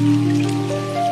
Música